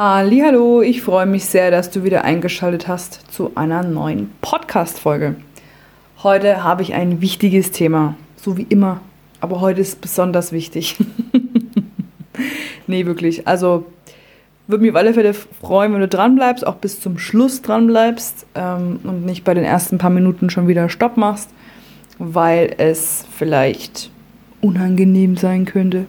Hallo, ich freue mich sehr, dass du wieder eingeschaltet hast zu einer neuen Podcast Folge. Heute habe ich ein wichtiges Thema, so wie immer, aber heute ist besonders wichtig. nee, wirklich. Also würde mich auf alle Fälle freuen, wenn du dran bleibst, auch bis zum Schluss dran bleibst ähm, und nicht bei den ersten paar Minuten schon wieder Stopp machst, weil es vielleicht unangenehm sein könnte.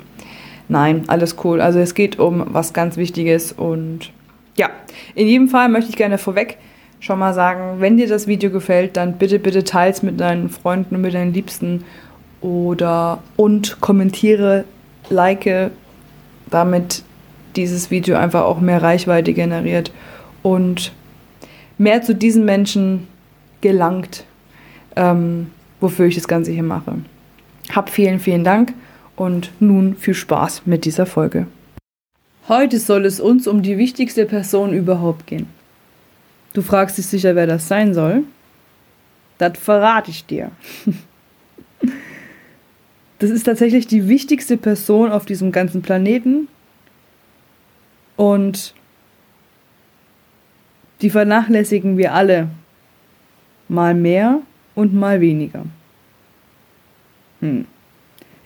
Nein, alles cool. Also es geht um was ganz Wichtiges und ja, in jedem Fall möchte ich gerne vorweg schon mal sagen, wenn dir das Video gefällt, dann bitte, bitte teils mit deinen Freunden und mit deinen Liebsten oder und kommentiere, like, damit dieses Video einfach auch mehr Reichweite generiert und mehr zu diesen Menschen gelangt, ähm, wofür ich das Ganze hier mache. Hab vielen, vielen Dank und nun viel Spaß mit dieser Folge. Heute soll es uns um die wichtigste Person überhaupt gehen. Du fragst dich sicher, wer das sein soll. Das verrate ich dir. Das ist tatsächlich die wichtigste Person auf diesem ganzen Planeten. Und die vernachlässigen wir alle. Mal mehr und mal weniger. Hm.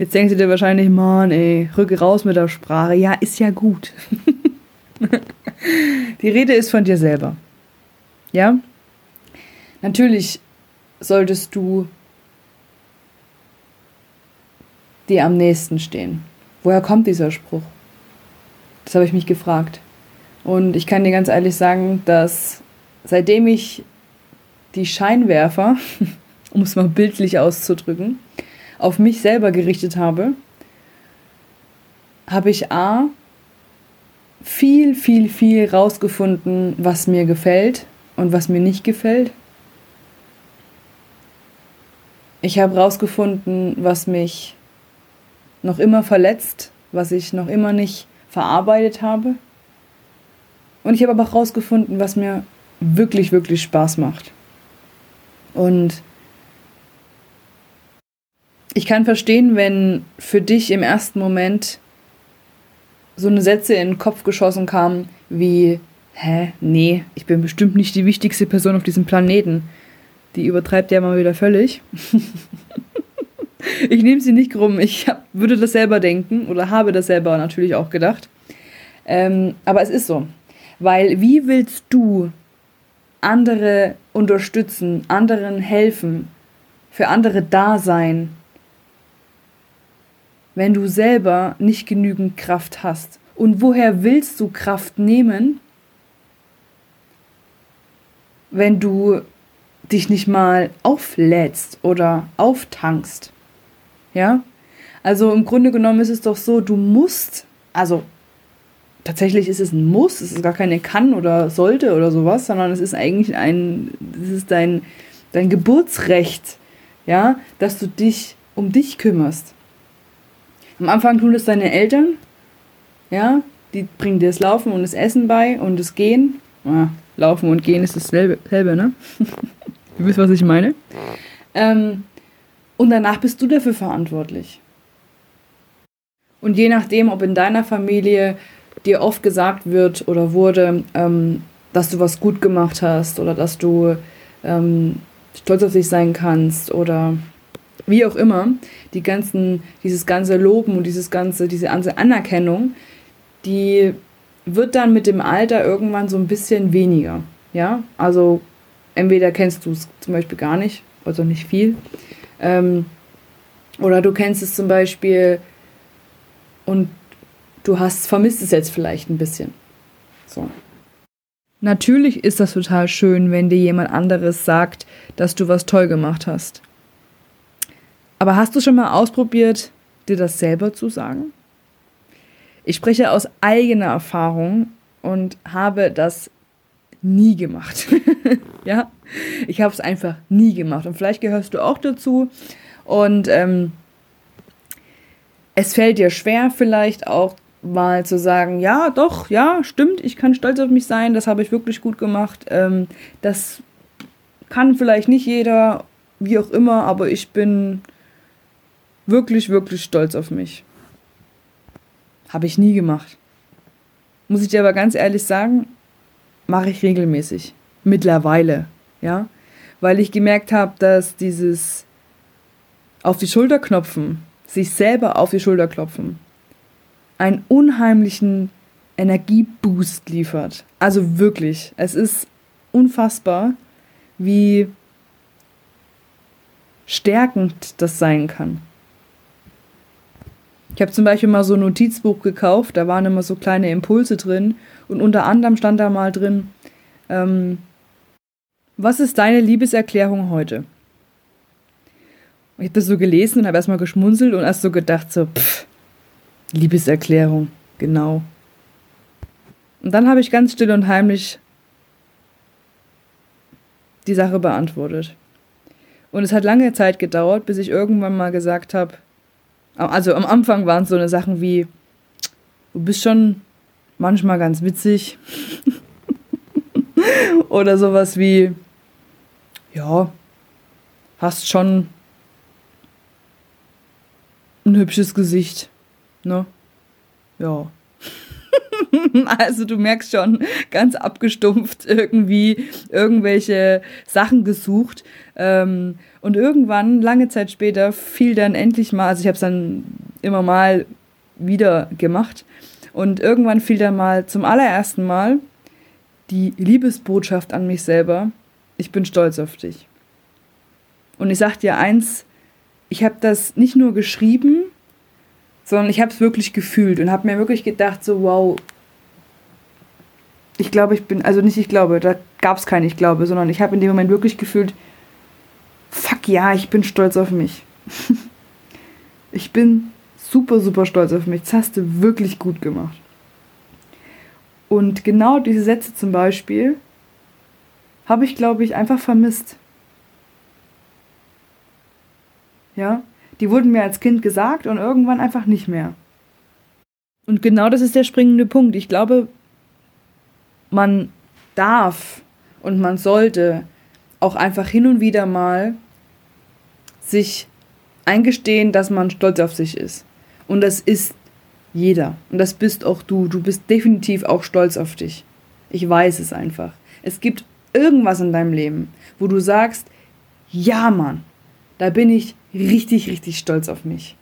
Jetzt denkst du dir wahrscheinlich, Mann, ey, rücke raus mit der Sprache. Ja, ist ja gut. Die Rede ist von dir selber. Ja? Natürlich solltest du dir am nächsten stehen. Woher kommt dieser Spruch? Das habe ich mich gefragt. Und ich kann dir ganz ehrlich sagen, dass seitdem ich die Scheinwerfer, um es mal bildlich auszudrücken, auf mich selber gerichtet habe, habe ich A, viel, viel, viel rausgefunden, was mir gefällt und was mir nicht gefällt. Ich habe rausgefunden, was mich noch immer verletzt, was ich noch immer nicht verarbeitet habe. Und ich habe aber auch rausgefunden, was mir wirklich, wirklich Spaß macht. Und ich kann verstehen, wenn für dich im ersten Moment so eine Sätze in den Kopf geschossen kamen wie, hä, nee, ich bin bestimmt nicht die wichtigste Person auf diesem Planeten. Die übertreibt ja mal wieder völlig. ich nehme sie nicht krumm, ich hab, würde das selber denken oder habe das selber natürlich auch gedacht. Ähm, aber es ist so. Weil wie willst du andere unterstützen, anderen helfen, für andere da sein, wenn du selber nicht genügend Kraft hast? Und woher willst du Kraft nehmen, wenn du dich nicht mal auflädst oder auftankst? Ja? Also im Grunde genommen ist es doch so, du musst, also tatsächlich ist es ein Muss, es ist gar keine kann oder sollte oder sowas, sondern es ist eigentlich ein, es ist dein, dein Geburtsrecht, ja, dass du dich um dich kümmerst. Am Anfang tun es deine Eltern, ja, die bringen dir das Laufen und das Essen bei und das Gehen. Ah, Laufen und Gehen ist dasselbe, ne? du wisst, was ich meine. Ähm, und danach bist du dafür verantwortlich. Und je nachdem, ob in deiner Familie dir oft gesagt wird oder wurde, ähm, dass du was gut gemacht hast oder dass du ähm, stolz auf dich sein kannst oder wie auch immer, die ganzen, dieses ganze Loben und dieses ganze, diese ganze Anerkennung, die wird dann mit dem Alter irgendwann so ein bisschen weniger. Ja, also entweder kennst du es zum Beispiel gar nicht, also nicht viel, ähm, oder du kennst es zum Beispiel und du hast vermisst es jetzt vielleicht ein bisschen. So. Natürlich ist das total schön, wenn dir jemand anderes sagt, dass du was toll gemacht hast. Aber hast du schon mal ausprobiert, dir das selber zu sagen? Ich spreche aus eigener Erfahrung und habe das nie gemacht. ja, ich habe es einfach nie gemacht. Und vielleicht gehörst du auch dazu. Und ähm, es fällt dir schwer, vielleicht auch mal zu sagen, ja, doch, ja, stimmt, ich kann stolz auf mich sein, das habe ich wirklich gut gemacht. Ähm, das kann vielleicht nicht jeder, wie auch immer, aber ich bin wirklich, wirklich stolz auf mich. Habe ich nie gemacht. muss ich dir aber ganz ehrlich sagen, mache ich regelmäßig. Mittlerweile, ja. Weil ich gemerkt habe, dass dieses auf die Schulter klopfen, sich selber auf die Schulter klopfen, einen unheimlichen Energieboost liefert. Also wirklich, es ist unfassbar, wie stärkend das sein kann. Ich habe zum Beispiel mal so ein Notizbuch gekauft, da waren immer so kleine Impulse drin und unter anderem stand da mal drin, ähm, was ist deine Liebeserklärung heute? Ich habe das so gelesen und habe erstmal geschmunzelt und erst so gedacht, so, pff, Liebeserklärung, genau. Und dann habe ich ganz still und heimlich die Sache beantwortet. Und es hat lange Zeit gedauert, bis ich irgendwann mal gesagt habe, also am Anfang waren es so eine Sachen wie, du bist schon manchmal ganz witzig. Oder sowas wie, ja, hast schon ein hübsches Gesicht, ne? Ja. also du merkst schon, ganz abgestumpft irgendwie irgendwelche Sachen gesucht. Ähm, und irgendwann, lange Zeit später, fiel dann endlich mal, also ich habe es dann immer mal wieder gemacht. Und irgendwann fiel dann mal zum allerersten Mal die Liebesbotschaft an mich selber. Ich bin stolz auf dich. Und ich sag dir eins, ich habe das nicht nur geschrieben, sondern ich habe es wirklich gefühlt und habe mir wirklich gedacht, so wow, ich glaube, ich bin, also nicht ich glaube, da gab es kein Ich glaube, sondern ich habe in dem Moment wirklich gefühlt, fuck ja, ich bin stolz auf mich. ich bin super, super stolz auf mich. Das hast du wirklich gut gemacht. Und genau diese Sätze zum Beispiel habe ich, glaube ich, einfach vermisst. Ja, die wurden mir als Kind gesagt und irgendwann einfach nicht mehr. Und genau das ist der springende Punkt. Ich glaube, man darf und man sollte auch einfach hin und wieder mal sich eingestehen, dass man stolz auf sich ist. Und das ist jeder. Und das bist auch du. Du bist definitiv auch stolz auf dich. Ich weiß es einfach. Es gibt irgendwas in deinem Leben, wo du sagst, ja Mann, da bin ich richtig, richtig stolz auf mich.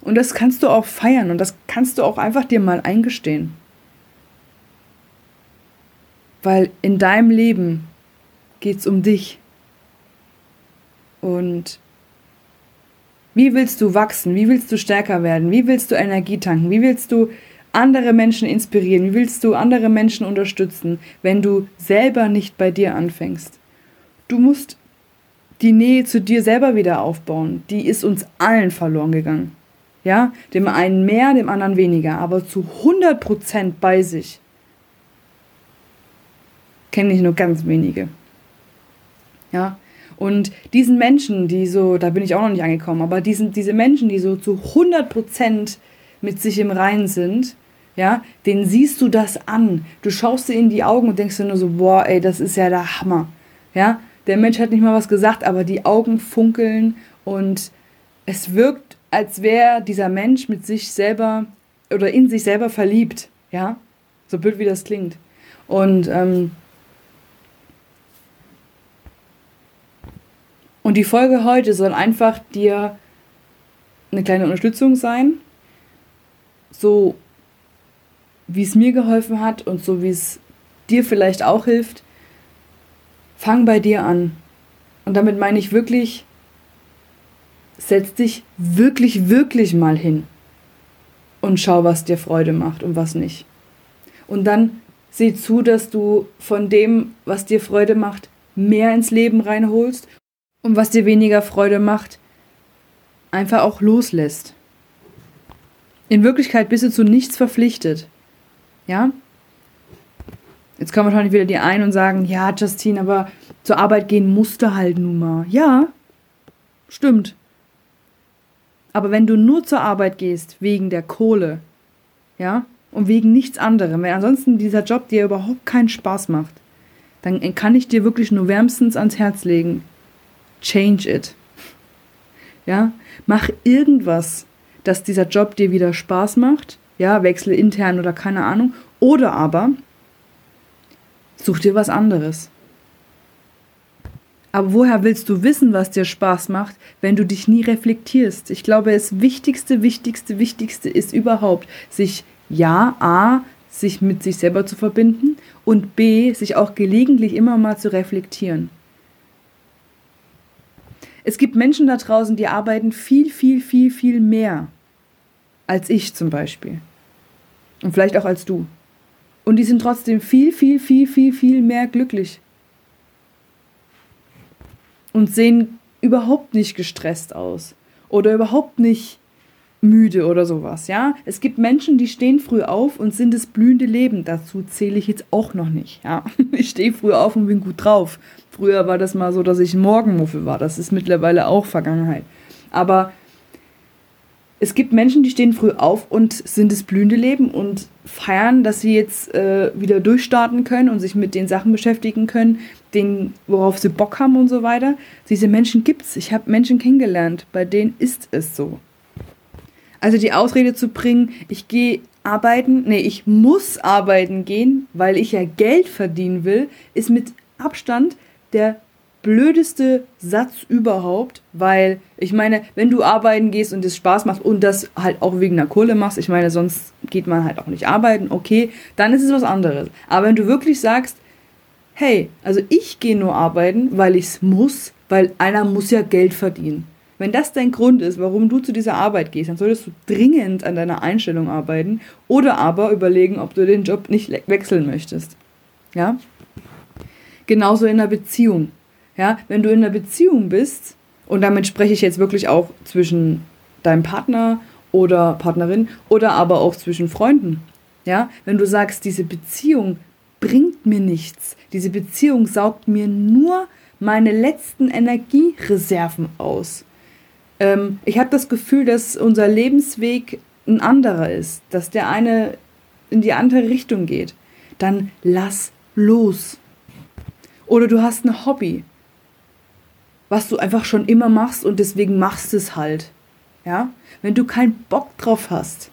Und das kannst du auch feiern und das kannst du auch einfach dir mal eingestehen. Weil in deinem Leben geht es um dich. Und wie willst du wachsen? Wie willst du stärker werden? Wie willst du Energie tanken? Wie willst du andere Menschen inspirieren? Wie willst du andere Menschen unterstützen, wenn du selber nicht bei dir anfängst? Du musst die Nähe zu dir selber wieder aufbauen. Die ist uns allen verloren gegangen. Ja, dem einen mehr, dem anderen weniger, aber zu 100% bei sich kenne ich nur ganz wenige. Ja, und diesen Menschen, die so, da bin ich auch noch nicht angekommen, aber diesen, diese Menschen, die so zu 100% mit sich im Reinen sind, ja, denen siehst du das an. Du schaust dir in die Augen und denkst dir nur so, boah, ey, das ist ja der Hammer. Ja, der Mensch hat nicht mal was gesagt, aber die Augen funkeln und es wirkt, als wäre dieser Mensch mit sich selber oder in sich selber verliebt. Ja, so blöd wie das klingt. Und ähm, Und die Folge heute soll einfach dir eine kleine Unterstützung sein, so wie es mir geholfen hat und so wie es dir vielleicht auch hilft. Fang bei dir an. Und damit meine ich wirklich, setz dich wirklich, wirklich mal hin und schau, was dir Freude macht und was nicht. Und dann sieh zu, dass du von dem, was dir Freude macht, mehr ins Leben reinholst und was dir weniger Freude macht, einfach auch loslässt. In Wirklichkeit bist du zu nichts verpflichtet. Ja? Jetzt kommen wahrscheinlich wieder die ein und sagen, ja, Justine, aber zur Arbeit gehen musste halt nun mal. Ja, stimmt. Aber wenn du nur zur Arbeit gehst, wegen der Kohle, ja, und wegen nichts anderem, wenn ansonsten dieser Job dir überhaupt keinen Spaß macht, dann kann ich dir wirklich nur wärmstens ans Herz legen, change it. Ja, mach irgendwas, dass dieser Job dir wieder Spaß macht. Ja, wechsle intern oder keine Ahnung. Oder aber such dir was anderes. Aber woher willst du wissen, was dir Spaß macht, wenn du dich nie reflektierst? Ich glaube, das Wichtigste, Wichtigste, Wichtigste ist überhaupt, sich ja, A, sich mit sich selber zu verbinden und B, sich auch gelegentlich immer mal zu reflektieren. Es gibt Menschen da draußen, die arbeiten viel, viel, viel, viel mehr als ich zum Beispiel. Und vielleicht auch als du. Und die sind trotzdem viel, viel, viel, viel, viel mehr glücklich und sehen überhaupt nicht gestresst aus oder überhaupt nicht müde oder sowas, ja? Es gibt Menschen, die stehen früh auf und sind das blühende Leben. Dazu zähle ich jetzt auch noch nicht, ja? Ich stehe früh auf und bin gut drauf. Früher war das mal so, dass ich ein Morgenmuffel war. Das ist mittlerweile auch Vergangenheit. Aber es gibt Menschen, die stehen früh auf und sind das blühende Leben und feiern, dass sie jetzt äh, wieder durchstarten können und sich mit den Sachen beschäftigen können, den, worauf sie Bock haben und so weiter. Diese Menschen gibt's. Ich habe Menschen kennengelernt, bei denen ist es so. Also die Ausrede zu bringen, ich gehe arbeiten, nee, ich muss arbeiten gehen, weil ich ja Geld verdienen will, ist mit Abstand der blödeste Satz überhaupt, weil ich meine, wenn du arbeiten gehst und es Spaß macht und das halt auch wegen der Kohle machst, ich meine, sonst geht man halt auch nicht arbeiten, okay, dann ist es was anderes. Aber wenn du wirklich sagst, hey, also ich gehe nur arbeiten, weil ich es muss, weil einer muss ja Geld verdienen. Wenn das dein Grund ist, warum du zu dieser Arbeit gehst, dann solltest du dringend an deiner Einstellung arbeiten oder aber überlegen, ob du den Job nicht wechseln möchtest. Ja? Genauso in einer Beziehung. Ja, wenn du in einer Beziehung bist, und damit spreche ich jetzt wirklich auch zwischen deinem Partner oder Partnerin oder aber auch zwischen Freunden. Ja, wenn du sagst, diese Beziehung bringt mir nichts, diese Beziehung saugt mir nur meine letzten Energiereserven aus. Ähm, ich habe das Gefühl, dass unser Lebensweg ein anderer ist, dass der eine in die andere Richtung geht. Dann lass los. Oder du hast ein Hobby was du einfach schon immer machst und deswegen machst es halt. Ja? Wenn du keinen Bock drauf hast,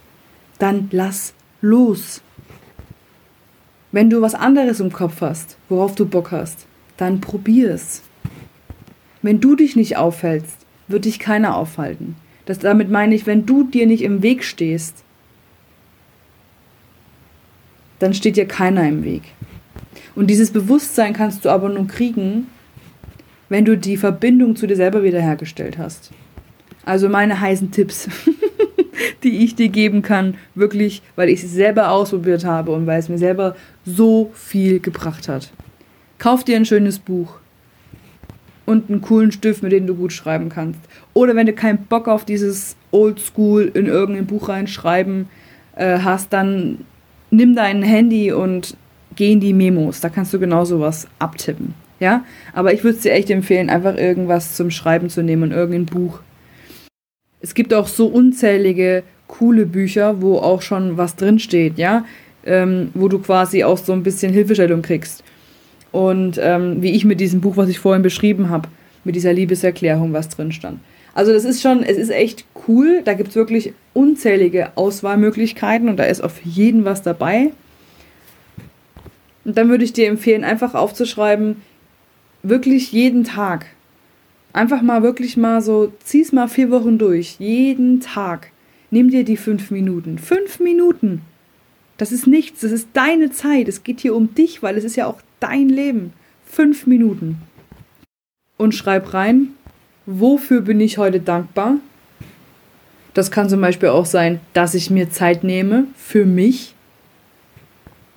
dann lass los. Wenn du was anderes im Kopf hast, worauf du Bock hast, dann probier es. Wenn du dich nicht aufhältst, wird dich keiner aufhalten. Das, damit meine ich, wenn du dir nicht im Weg stehst, dann steht dir keiner im Weg. Und dieses Bewusstsein kannst du aber nur kriegen, wenn du die Verbindung zu dir selber wiederhergestellt hast. Also meine heißen Tipps, die ich dir geben kann, wirklich, weil ich es selber ausprobiert habe und weil es mir selber so viel gebracht hat. Kauf dir ein schönes Buch und einen coolen Stift, mit dem du gut schreiben kannst. Oder wenn du keinen Bock auf dieses Oldschool in irgendein Buch reinschreiben äh, hast, dann nimm dein Handy und geh in die Memos. Da kannst du genau sowas abtippen. Ja, aber ich würde es dir echt empfehlen, einfach irgendwas zum Schreiben zu nehmen und irgendein Buch. Es gibt auch so unzählige coole Bücher, wo auch schon was drinsteht, ja, ähm, wo du quasi auch so ein bisschen Hilfestellung kriegst. Und ähm, wie ich mit diesem Buch, was ich vorhin beschrieben habe, mit dieser Liebeserklärung, was drin stand. Also das ist schon, es ist echt cool. Da gibt es wirklich unzählige Auswahlmöglichkeiten und da ist auf jeden was dabei. Und dann würde ich dir empfehlen, einfach aufzuschreiben, wirklich jeden Tag. Einfach mal wirklich mal so, zieh's mal vier Wochen durch. Jeden Tag. Nimm dir die fünf Minuten. Fünf Minuten. Das ist nichts. Das ist deine Zeit. Es geht hier um dich, weil es ist ja auch dein Leben. Fünf Minuten. Und schreib rein, wofür bin ich heute dankbar? Das kann zum Beispiel auch sein, dass ich mir Zeit nehme für mich,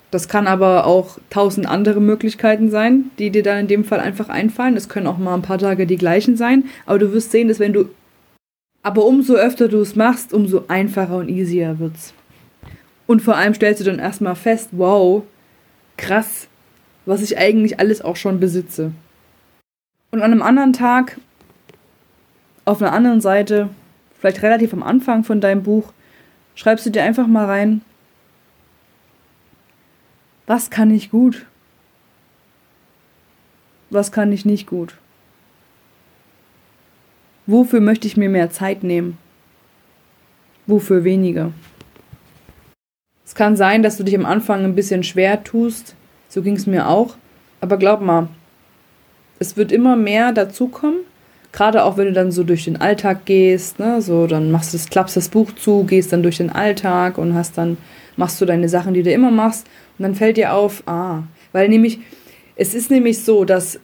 das kann aber auch tausend andere Möglichkeiten sein, die dir dann in dem Fall einfach einfallen. Es können auch mal ein paar Tage die gleichen sein, aber du wirst sehen, dass wenn du. Aber umso öfter du es machst, umso einfacher und easier wird's. Und vor allem stellst du dann erstmal fest, wow, krass, was ich eigentlich alles auch schon besitze. Und an einem anderen Tag, auf einer anderen Seite, vielleicht relativ am Anfang von deinem Buch, schreibst du dir einfach mal rein, was kann ich gut? Was kann ich nicht gut? Wofür möchte ich mir mehr Zeit nehmen? Wofür weniger? Es kann sein, dass du dich am Anfang ein bisschen schwer tust. So ging es mir auch. Aber glaub mal, es wird immer mehr dazukommen. Gerade auch wenn du dann so durch den Alltag gehst, ne, so dann machst du das, klappst das Buch zu, gehst dann durch den Alltag und hast dann, machst du deine Sachen, die du immer machst, und dann fällt dir auf, ah, weil nämlich, es ist nämlich so, dass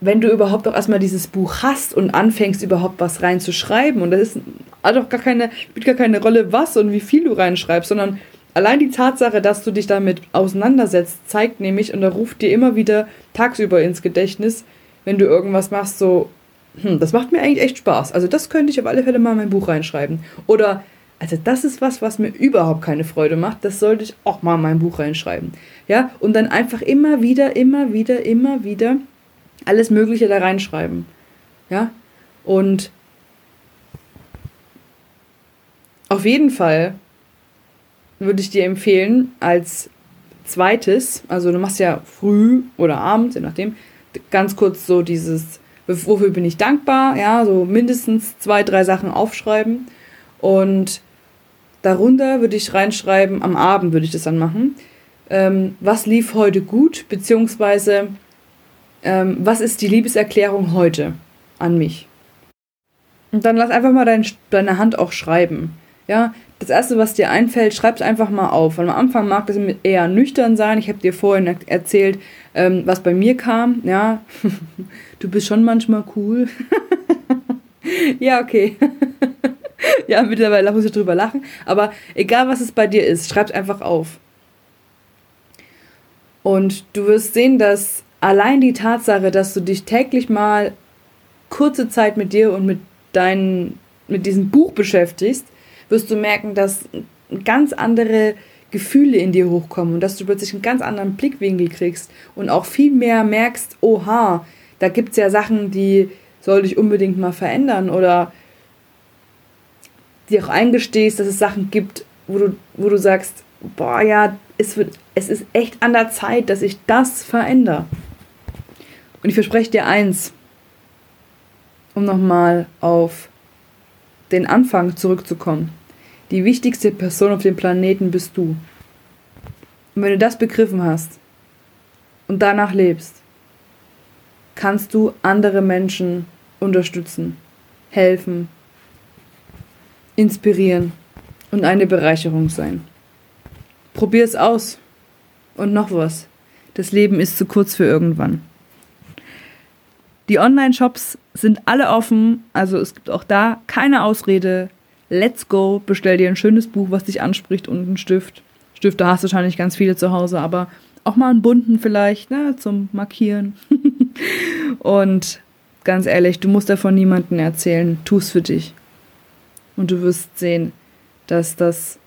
wenn du überhaupt auch erstmal dieses Buch hast und anfängst, überhaupt was reinzuschreiben, und das ist, hat auch gar keine, spielt gar keine Rolle, was und wie viel du reinschreibst, sondern allein die Tatsache, dass du dich damit auseinandersetzt, zeigt nämlich, und da ruft dir immer wieder tagsüber ins Gedächtnis, wenn du irgendwas machst, so, hm, das macht mir eigentlich echt Spaß. Also das könnte ich auf alle Fälle mal in mein Buch reinschreiben. Oder, also das ist was, was mir überhaupt keine Freude macht, das sollte ich auch mal in mein Buch reinschreiben. Ja, und dann einfach immer wieder, immer wieder, immer wieder alles Mögliche da reinschreiben. Ja, und auf jeden Fall würde ich dir empfehlen, als zweites, also du machst ja früh oder abends, je nachdem, ganz kurz so dieses, wofür bin ich dankbar, ja, so mindestens zwei, drei Sachen aufschreiben und darunter würde ich reinschreiben, am Abend würde ich das dann machen, ähm, was lief heute gut, beziehungsweise ähm, was ist die Liebeserklärung heute an mich? Und dann lass einfach mal dein, deine Hand auch schreiben. Ja, das erste, was dir einfällt, schreib es einfach mal auf. Und am Anfang mag das eher nüchtern sein. Ich habe dir vorhin erzählt, ähm, was bei mir kam. Ja, du bist schon manchmal cool. ja, okay. ja, mittlerweile muss ich drüber lachen. Aber egal, was es bei dir ist, schreib es einfach auf. Und du wirst sehen, dass allein die Tatsache, dass du dich täglich mal kurze Zeit mit dir und mit deinen, mit diesem Buch beschäftigst, wirst du merken, dass ganz andere Gefühle in dir hochkommen und dass du plötzlich einen ganz anderen Blickwinkel kriegst und auch viel mehr merkst, oha, da gibt es ja Sachen, die sollte ich unbedingt mal verändern oder dir auch eingestehst, dass es Sachen gibt, wo du, wo du sagst, boah ja, es, wird, es ist echt an der Zeit, dass ich das verändere. Und ich verspreche dir eins, um nochmal auf den Anfang zurückzukommen. Die wichtigste Person auf dem Planeten bist du. Und wenn du das begriffen hast und danach lebst, kannst du andere Menschen unterstützen, helfen, inspirieren und eine Bereicherung sein. Probier es aus. Und noch was. Das Leben ist zu kurz für irgendwann. Die Online-Shops sind alle offen, also es gibt auch da keine Ausrede. Let's go, bestell dir ein schönes Buch, was dich anspricht und einen Stift. Stifte hast du wahrscheinlich ganz viele zu Hause, aber auch mal einen bunten vielleicht, ne, zum Markieren. und ganz ehrlich, du musst davon niemandem erzählen, tu es für dich. Und du wirst sehen, dass das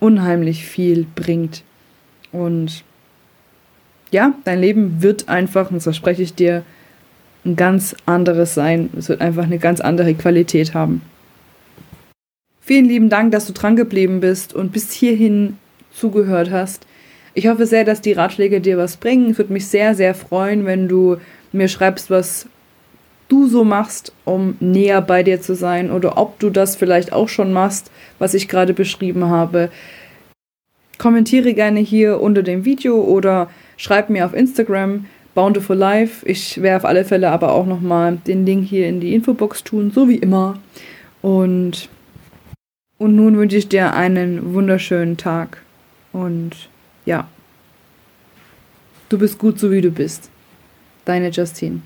unheimlich viel bringt. Und ja, dein Leben wird einfach, und das verspreche ich dir, ein ganz anderes sein. Es wird einfach eine ganz andere Qualität haben. Vielen lieben Dank, dass du dran geblieben bist und bis hierhin zugehört hast. Ich hoffe sehr, dass die Ratschläge dir was bringen. Es würde mich sehr, sehr freuen, wenn du mir schreibst, was du so machst, um näher bei dir zu sein oder ob du das vielleicht auch schon machst, was ich gerade beschrieben habe. Kommentiere gerne hier unter dem Video oder schreib mir auf Instagram. Bountiful Life. Ich werde auf alle Fälle aber auch nochmal den Link hier in die Infobox tun, so wie immer. Und, und nun wünsche ich dir einen wunderschönen Tag. Und ja, du bist gut so wie du bist. Deine Justine.